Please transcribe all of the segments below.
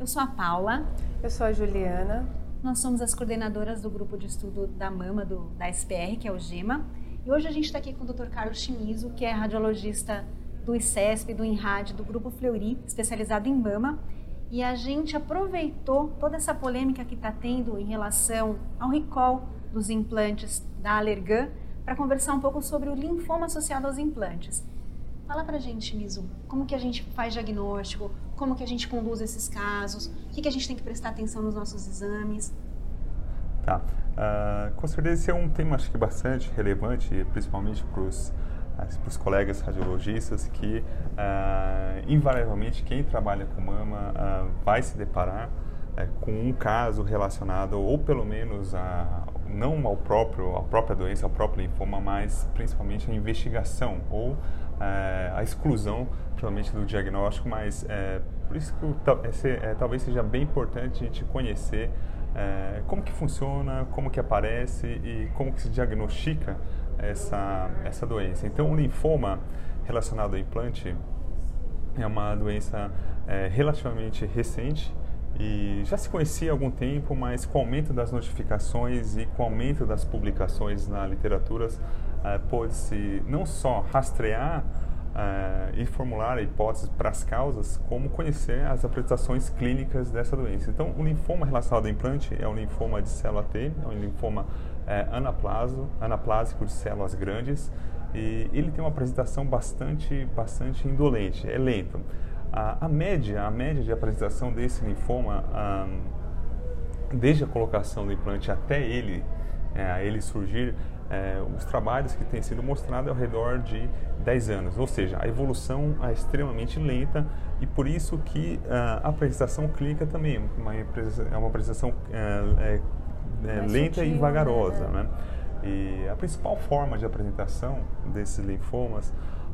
Eu sou a Paula. Eu sou a Juliana. Nós somos as coordenadoras do grupo de estudo da mama do, da SPR, que é o GEMA. E hoje a gente está aqui com o Dr. Carlos Chimizo, que é radiologista do ICESP, do INRAD, do Grupo Fleury, especializado em mama. E a gente aproveitou toda essa polêmica que está tendo em relação ao recall dos implantes da Allergan para conversar um pouco sobre o linfoma associado aos implantes. Fala pra gente, Mizu, como que a gente faz diagnóstico, como que a gente conduz esses casos, o que, que a gente tem que prestar atenção nos nossos exames? Tá. Uh, com certeza esse é um tema, acho que bastante relevante, principalmente para os para os colegas radiologistas que uh, invariavelmente quem trabalha com mama uh, vai se deparar uh, com um caso relacionado ou pelo menos a não ao próprio à própria doença, ao próprio linfoma, mas principalmente a investigação ou é, a exclusão, provavelmente, do diagnóstico, mas é, por isso que é, talvez seja bem importante a gente conhecer como que funciona, como que aparece e como que se diagnostica essa, essa doença. Então, o linfoma relacionado ao implante é uma doença relativamente recente e já se conhecia há algum tempo, mas com o aumento das notificações e com o aumento das publicações na literatura, uh, pode-se não só rastrear uh, e formular hipóteses para as causas, como conhecer as apresentações clínicas dessa doença. Então, o linfoma relacionado ao implante é um linfoma de célula T, é um linfoma uh, anaplaso, anaplásico de células grandes, e ele tem uma apresentação bastante, bastante indolente, é lento. A, a média, a média de apresentação desse linfoma, um, desde a colocação do implante até ele, é, ele surgir, é, os trabalhos que têm sido mostrados é ao redor de 10 anos, ou seja, a evolução é extremamente lenta e por isso que uh, a apresentação clínica também é uma, é uma apresentação é, é, lenta sutil, e vagarosa. Né? né? E a principal forma de apresentação desses linfomas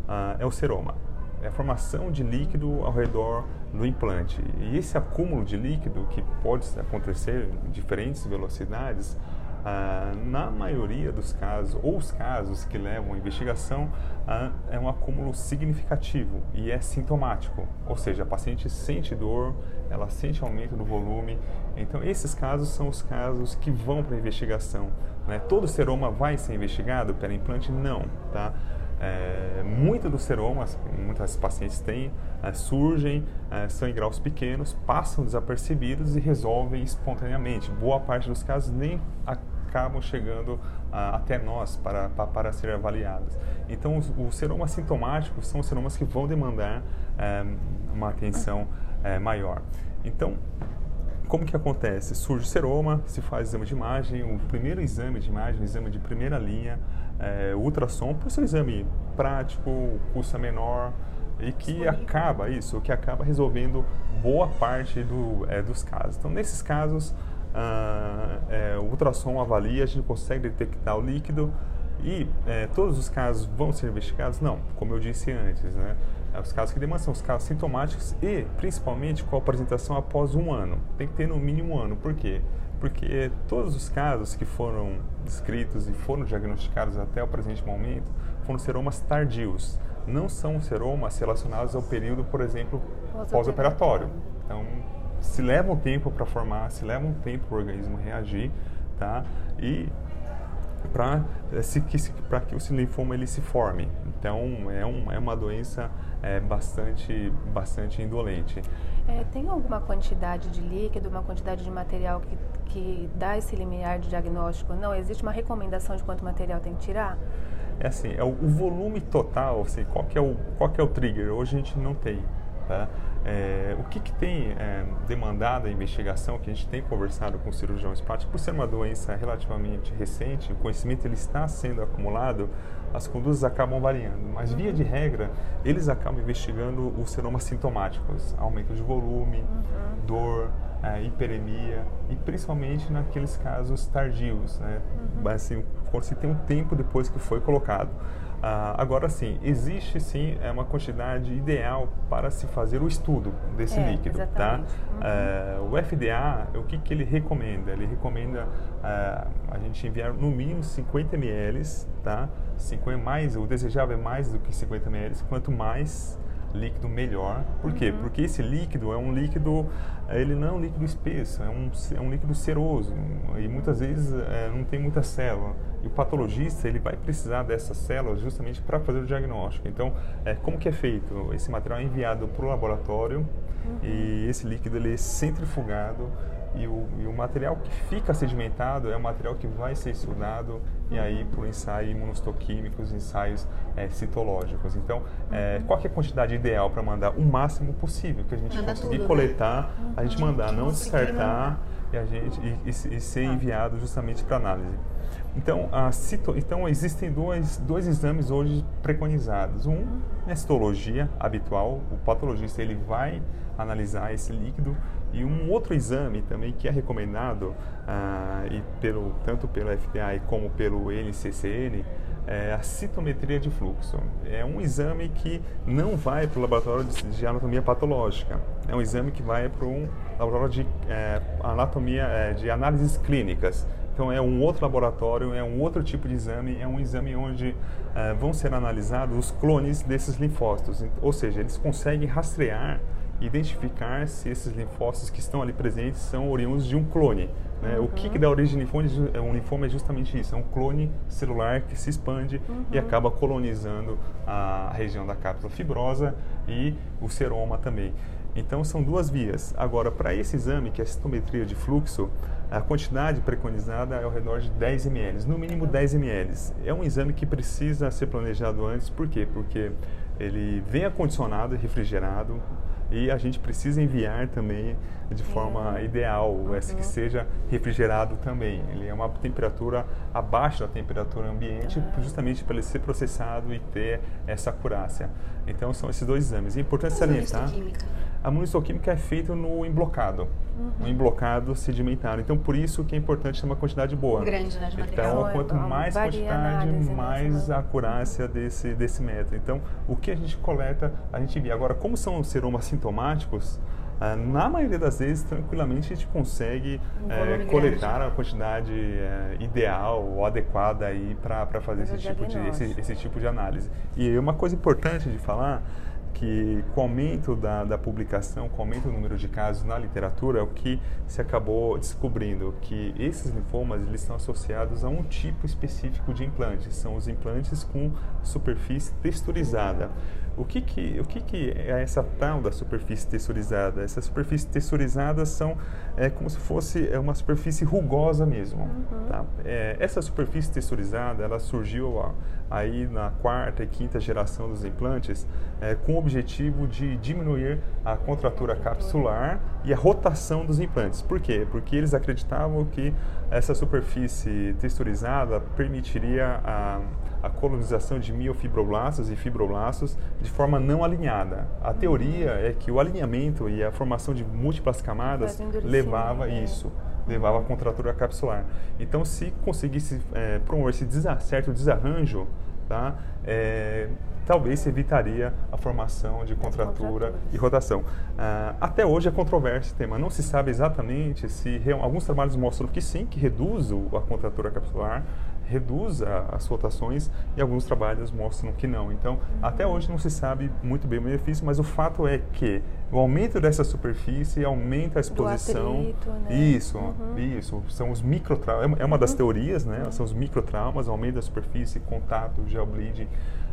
uh, é o seroma. É a formação de líquido ao redor do implante. E esse acúmulo de líquido, que pode acontecer em diferentes velocidades, ah, na maioria dos casos, ou os casos que levam à investigação, ah, é um acúmulo significativo e é sintomático, ou seja, a paciente sente dor, ela sente aumento do volume. Então, esses casos são os casos que vão para a investigação. Né? Todo seroma vai ser investigado pelo implante? Não, tá? É, muitos dos seromas, muitas pacientes têm, é, surgem, é, são em graus pequenos, passam desapercebidos e resolvem espontaneamente. Boa parte dos casos nem acabam chegando até nós para, para, para serem avaliados. Então, os, os seromas sintomáticos são os seromas que vão demandar eh, uma atenção eh, maior. Então, como que acontece? Surge o seroma, se faz exame de imagem, o primeiro exame de imagem, o exame de primeira linha, é, ultrassom, por ser um exame prático, custa menor e que acaba isso, que acaba resolvendo boa parte do, é, dos casos. Então, nesses casos, ah, é, o ultrassom avalia, a gente consegue detectar o líquido e é, todos os casos vão ser investigados? Não, como eu disse antes, né? É, os casos que demandam são os casos sintomáticos e, principalmente, com a apresentação após um ano. Tem que ter no mínimo um ano. Por quê? Porque todos os casos que foram descritos e foram diagnosticados até o presente momento foram seromas tardios. Não são seromas relacionados ao período, por exemplo, pós-operatório. Então, se leva um tempo para formar, se leva um tempo para o organismo reagir, tá? E para que, que o linfoma ele se forme. Então, é, um, é uma doença é, bastante, bastante indolente. É, tem alguma quantidade de líquido, uma quantidade de material que, que dá esse limiar de diagnóstico? Não, existe uma recomendação de quanto material tem que tirar? É assim, é o, o volume total, assim, qual, que é o, qual que é o trigger? Hoje a gente não tem. Tá? É, o que, que tem é, demandado a investigação, que a gente tem conversado com cirurgiões plásticos, por ser uma doença relativamente recente, o conhecimento ele está sendo acumulado, as condutas acabam variando. Mas, via de regra, eles acabam investigando os sinomas sintomáticos, aumento de volume, uhum. dor, é, hiperemia e principalmente naqueles casos tardios, né? Uhum. Assim, quando se tem um tempo depois que foi colocado. Ah, agora sim, existe sim é uma quantidade ideal para se fazer o estudo desse é, líquido, tá? exatamente. tá? Uhum. Uh, o FDA, o que, que ele recomenda? Ele recomenda uh, a gente enviar no mínimo 50 ml, tá? 50 mais, o desejável é mais do que 50 ml, quanto mais líquido melhor. Por quê? Uhum. Porque esse líquido é um líquido, ele não é um líquido espesso, é um, é um líquido seroso e muitas vezes é, não tem muita célula. E o patologista ele vai precisar dessas células justamente para fazer o diagnóstico. Então, é, como que é feito? Esse material é enviado para o laboratório uhum. e esse líquido ele é centrifugado e o, e o, material que fica sedimentado é o material que vai ser estudado e aí por ensaio imunostoquímicos, ensaios é, citológicos. Então, é, qual é a quantidade ideal para mandar? O máximo possível que a gente Manda conseguir tudo, né? coletar, né? a gente mandar, não descartar e, a gente, e, e, e ser enviado justamente para análise. Então, a cito, então existem dois, dois exames hoje preconizados. Um é citologia habitual, o patologista ele vai analisar esse líquido e um outro exame também que é recomendado ah, e pelo, tanto pelo FDA como pelo NCCN é a citometria de fluxo. É um exame que não vai para o laboratório de, anatomia patológica. É um exame que vai para um laboratório de é, anatomia é, de análises clínicas. Então é um outro laboratório, é um outro tipo de exame, é um exame onde é, vão ser analisados os clones desses linfócitos. Ou seja, eles conseguem rastrear identificar se esses linfócitos que estão ali presentes são oriundos de um clone. Né? Uhum. O que, que dá origem linfoma? É, um linfoma é justamente isso, é um clone celular que se expande uhum. e acaba colonizando a região da cápsula fibrosa e o seroma também. Então são duas vias. Agora, para esse exame, que é a citometria de fluxo, a quantidade preconizada é ao redor de 10 ml, no mínimo 10 ml. É um exame que precisa ser planejado antes, por quê? Porque ele vem acondicionado e refrigerado, e a gente precisa enviar também de forma é. ideal, uhum. essa que seja refrigerado também. Ele é uma temperatura abaixo da temperatura ambiente, uhum. justamente para ele ser processado e ter essa acurácia. Então são esses dois exames. É importante salientar. A imunistoquímica é feita no emblocado, uhum. no emblocado sedimentário. Então, por isso que é importante ter uma quantidade boa. Grande, né. Então, quanto mais quantidade, né, mais a acurácia desse, desse método. Então, o que a gente coleta, a gente vê. Agora, como são seromas sintomáticos, ah, na maioria das vezes, tranquilamente, a gente consegue um é, coletar a quantidade é, ideal ou adequada para fazer esse tipo, de, esse, esse tipo de análise. E uma coisa importante de falar que com o aumento da, da publicação, com o aumento do número de casos na literatura, é o que se acabou descobrindo que esses linfomas eles estão associados a um tipo específico de implantes, são os implantes com superfície texturizada. O que que, o que que é essa tal da superfície texturizada? Essas superfícies texturizadas são é, como se fosse é uma superfície rugosa mesmo. Uhum. Tá? É, essa superfície texturizada, ela surgiu ó, aí na quarta e quinta geração dos implantes é, com o objetivo de diminuir a contratura capsular e a rotação dos implantes. Por quê? Porque eles acreditavam que essa superfície texturizada permitiria a a colonização de miofibroblastos e fibroblastos de forma não alinhada. A teoria é que o alinhamento e a formação de múltiplas camadas levava é. isso, levava a contratura capsular. Então, se conseguisse é, promover esse desa certo desarranjo, tá, é, talvez se evitaria a formação de contratura e rotação. Uh, até hoje é controverso esse tema, não se sabe exatamente se alguns trabalhos mostram que sim, que reduz a contratura capsular, reduz a, as rotações e alguns trabalhos mostram que não. Então, uhum. até hoje não se sabe muito bem o benefício, mas o fato é que o aumento dessa superfície aumenta a exposição. Atrito, né? Isso, uhum. isso. São os microtraumas. É uma das uhum. teorias, né? São os microtraumas, aumento da superfície, contato, gel bleeding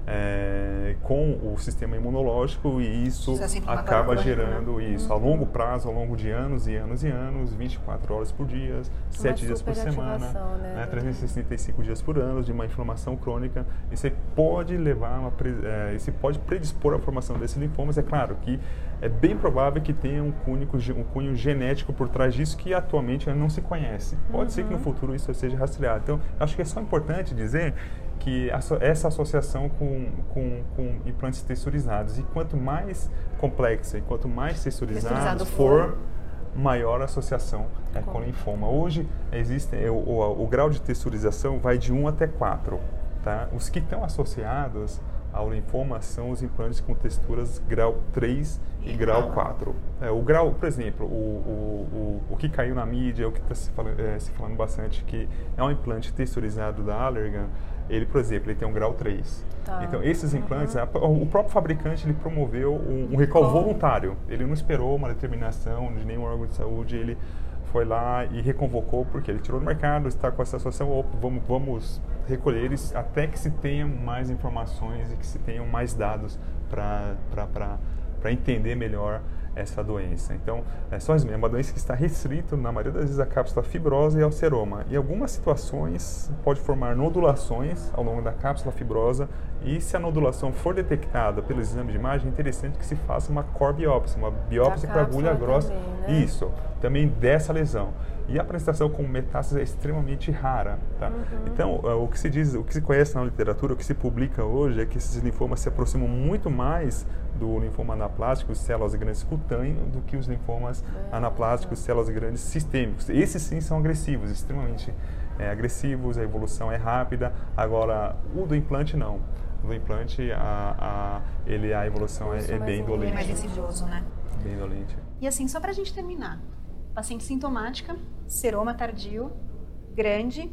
é, com o sistema imunológico e isso acaba gerando né? isso a uhum. longo prazo, ao longo de anos e anos e anos, 24 horas por dia, 7 dias por semana, né, né, 365 dias por ano de uma inflamação crônica. Isso pode levar uma, é, isso pode predispor à formação desses linfomas. É claro que é bem provável que tenha um cunho, um cunho genético por trás disso que atualmente não se conhece. Pode uhum. ser que no uhum. futuro isso seja rastreado. Então, acho que é só importante dizer que essa associação com, com, com, implantes texturizados. E quanto mais complexa e quanto mais texturizado for, maior a associação é, com linfoma. Hoje existe é, o, o, o, grau de texturização vai de 1 até 4. Tá? Os que estão associados ao linfoma são os implantes com texturas grau 3 e grau 4. É, o grau, por exemplo, o, o, o, o que caiu na mídia, o que está se, falando, é, se falando bastante, que é um implante texturizado da Allergan, ele, por exemplo, ele tem um grau 3. Tá. Então, esses implantes, uhum. o próprio fabricante ele promoveu um, um recall voluntário. Ele não esperou uma determinação de nenhum órgão de saúde, ele foi lá e reconvocou, porque ele tirou do mercado, está com essa situação, vamos, vamos recolher eles até que se tenha mais informações e que se tenham mais dados para entender melhor essa doença. Então, é só isso, é uma doença que está restrita, na maioria das vezes, à cápsula fibrosa e ao seroma. Em algumas situações, pode formar nodulações ao longo da cápsula fibrosa e se a nodulação for detectada pelo exame de imagem, é interessante que se faça uma core biópsia, uma biópsia para agulha grossa. Também, né? Isso, também dessa lesão. E a apresentação com metástase é extremamente rara. Tá? Uhum. Então, uh, o que se diz, o que se conhece na literatura, o que se publica hoje é que esses linfomas se aproximam muito mais do linfoma anaplástico, células grandes cutâneo, do que os linfomas uhum. anaplásticos, células grandes sistêmicos. Esses sim são agressivos, extremamente é, agressivos, a evolução é rápida. Agora, o do implante não. O do implante, a, a, ele, a evolução é, é bem dolente. É mais insidioso, né? Bem dolente. E assim, só para a gente terminar, paciente sintomática, seroma tardio, grande,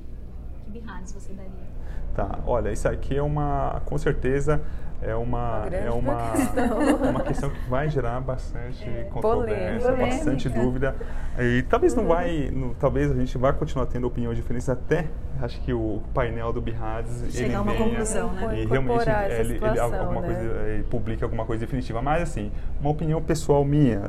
que birrades você daria? Tá, olha, isso aqui é uma, com certeza, é uma, uma é uma, questão. uma questão que vai gerar bastante é, controvérsia, polêmica. bastante dúvida. E talvez não vai, no, talvez a gente vá continuar tendo opiniões diferentes até acho que o painel do Bihades chegar a uma venha, conclusão, né? E realmente ele, ele, alguma né? coisa, ele publica alguma coisa definitiva. Mas assim, uma opinião pessoal minha,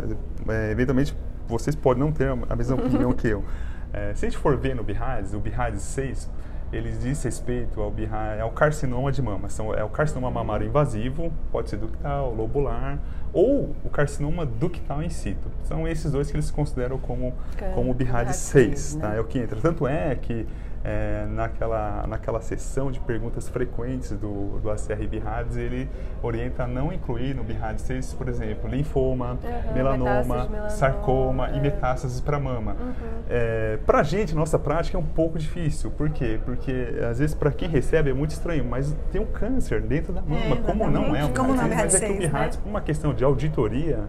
é, eventualmente vocês podem não ter a mesma opinião que eu. É, se a gente for ver no Bihades, o Bihades 6, ele diz respeito ao, Bihades, ao carcinoma de mama. São, é o carcinoma mamário invasivo, pode ser ductal, lobular, ou o carcinoma ductal in situ. São esses dois que eles consideram como, como Bihades 6. Né? Tá? É o que entra. Tanto é que é, naquela, naquela sessão de perguntas frequentes do, do ACR Bihades, ele orienta a não incluir no Bihades 6, por exemplo, linfoma, uhum, melanoma, melanoma, sarcoma é. e metástases para mama. Uhum. É, para a gente, nossa prática é um pouco difícil. Por quê? Porque, às vezes, para quem recebe é muito estranho, mas tem um câncer dentro da mama. É, como não é um como câncer? Mas é que o Bihades, né? por uma questão de auditoria,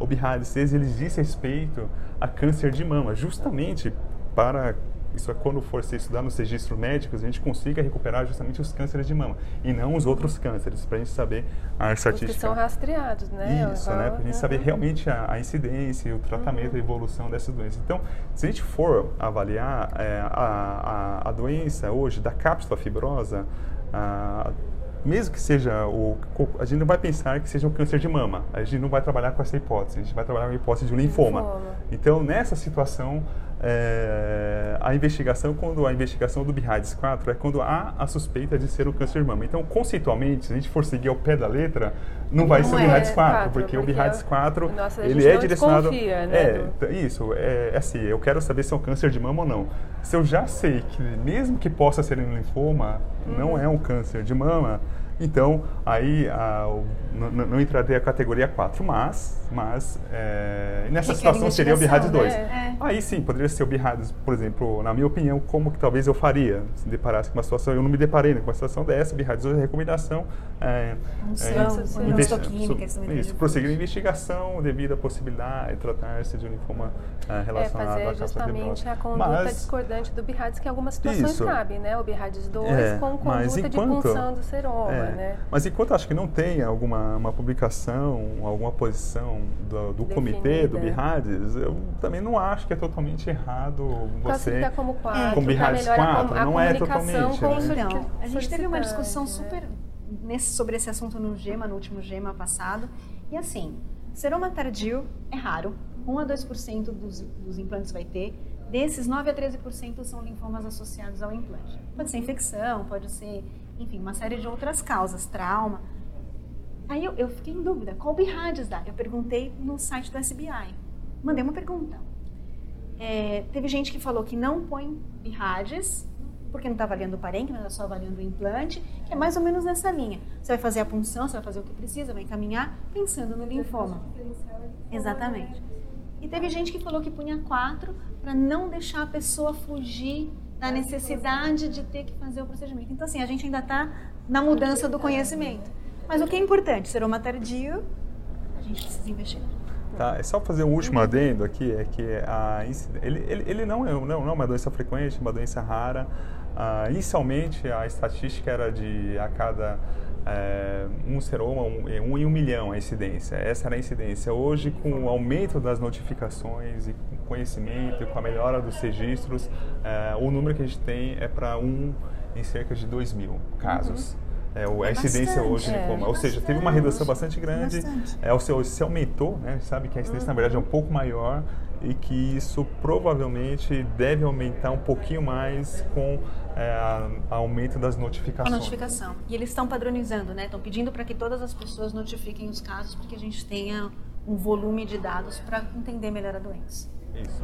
o Bihades 6, ele diz respeito a câncer de mama, justamente para isso é quando for se estudar nos registros médicos, a gente consiga recuperar justamente os cânceres de mama e não os outros cânceres, para a gente saber a estatística. Os que são rastreados, né? Isso, né? Para a gente saber realmente a, a incidência, o tratamento, uhum. a evolução dessas doenças. Então, se a gente for avaliar é, a, a, a, doença hoje da cápsula fibrosa, a, mesmo que seja o. A gente não vai pensar que seja um câncer de mama. A gente não vai trabalhar com essa hipótese. A gente vai trabalhar com a hipótese de um linfoma. linfoma. Então, nessa situação, é, a investigação, quando a investigação do BIRADS 4 é quando há a suspeita de ser o câncer de mama. Então, conceitualmente, se a gente for seguir ao pé da letra, não, não vai ser o BIRADS 4, 4 porque, porque, o BIRADS 4 nossa, ele é direcionado. Né, é, isso, é, é assim, eu quero saber se é um câncer de mama ou não. Se eu já sei que, mesmo que possa ser um linfoma, não uhum. é um câncer de mama, então, aí a, o, não, não, entraria a categoria 4, mas, mas é, nessa que situação seria o BIRADS 2. Né? É. Aí sim, poderia ser o BIRADS, por exemplo, na minha opinião, como que talvez eu faria se deparasse com uma situação, eu não me deparei né, com uma situação dessa, BIRADS 2 é recomendação. É, é, isso, prosseguir a investigação devido à possibilidade de tratar-se de um linfoma é, relacionado é, fazer justamente a conduta mas, discordante do BIRADS, que em algumas situações isso, cabe, né? O BIRADS 2 é, com conduta enquanto, de punção do seroma. É, né? Mas enquanto acho que não tem alguma uma publicação, alguma posição do, do comitê, do BIRADES, eu também não acho que é totalmente errado você... como quatro, com BIRADES 4, a, a não é totalmente. Com né? Então, a gente teve uma discussão né? super nesse, sobre esse assunto no GEMA, no último GEMA passado, e assim, seroma tardio é raro, 1 a 2% dos, dos implantes vai ter, desses 9 a 13% são linfomas associados ao implante. Pode ser infecção, pode ser enfim, uma série de outras causas, trauma. Aí eu, eu fiquei em dúvida, qual BIRADS dá? Eu perguntei no site do SBI, mandei uma pergunta. É, teve gente que falou que não põe BIRADS, porque não está avaliando o parênquima, está só avaliando o implante, que é mais ou menos nessa linha. Você vai fazer a punção, você vai fazer o que precisa, vai encaminhar, pensando no linfoma. Exatamente. E teve gente que falou que punha quatro para não deixar a pessoa fugir da necessidade de ter que fazer o procedimento. Então, assim, a gente ainda está na mudança do conhecimento. Mas o que é importante, seroma tardio, a gente precisa investir. Tá? É só fazer um último adendo aqui, é que a, ele, ele, ele não, é, não, não é uma doença frequente, uma doença rara. Uh, inicialmente, a estatística era de a cada é, um seroma, um, um em um milhão a incidência. Essa era a incidência. Hoje, com o aumento das notificações e com conhecimento e com a melhora dos registros, é, o número que a gente tem é para um em cerca de 2 mil casos. Uhum. É, a incidência bastante, hoje. É, ou seja, teve uma redução bastante grande. Bastante. É, o seu, se aumentou, né? sabe que a incidência uhum. na verdade é um pouco maior e que isso provavelmente deve aumentar um pouquinho mais com é, aumento das notificações. A notificação. E eles estão padronizando, né? Estão pedindo para que todas as pessoas notifiquem os casos para que a gente tenha um volume de dados para entender melhor a doença. Isso.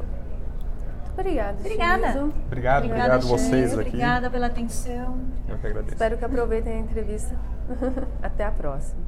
Obrigada. Obrigada. Obrigado, obrigado, obrigado vocês aqui. Obrigada pela atenção. Eu que agradeço. Espero que aproveitem a entrevista. Até a próxima.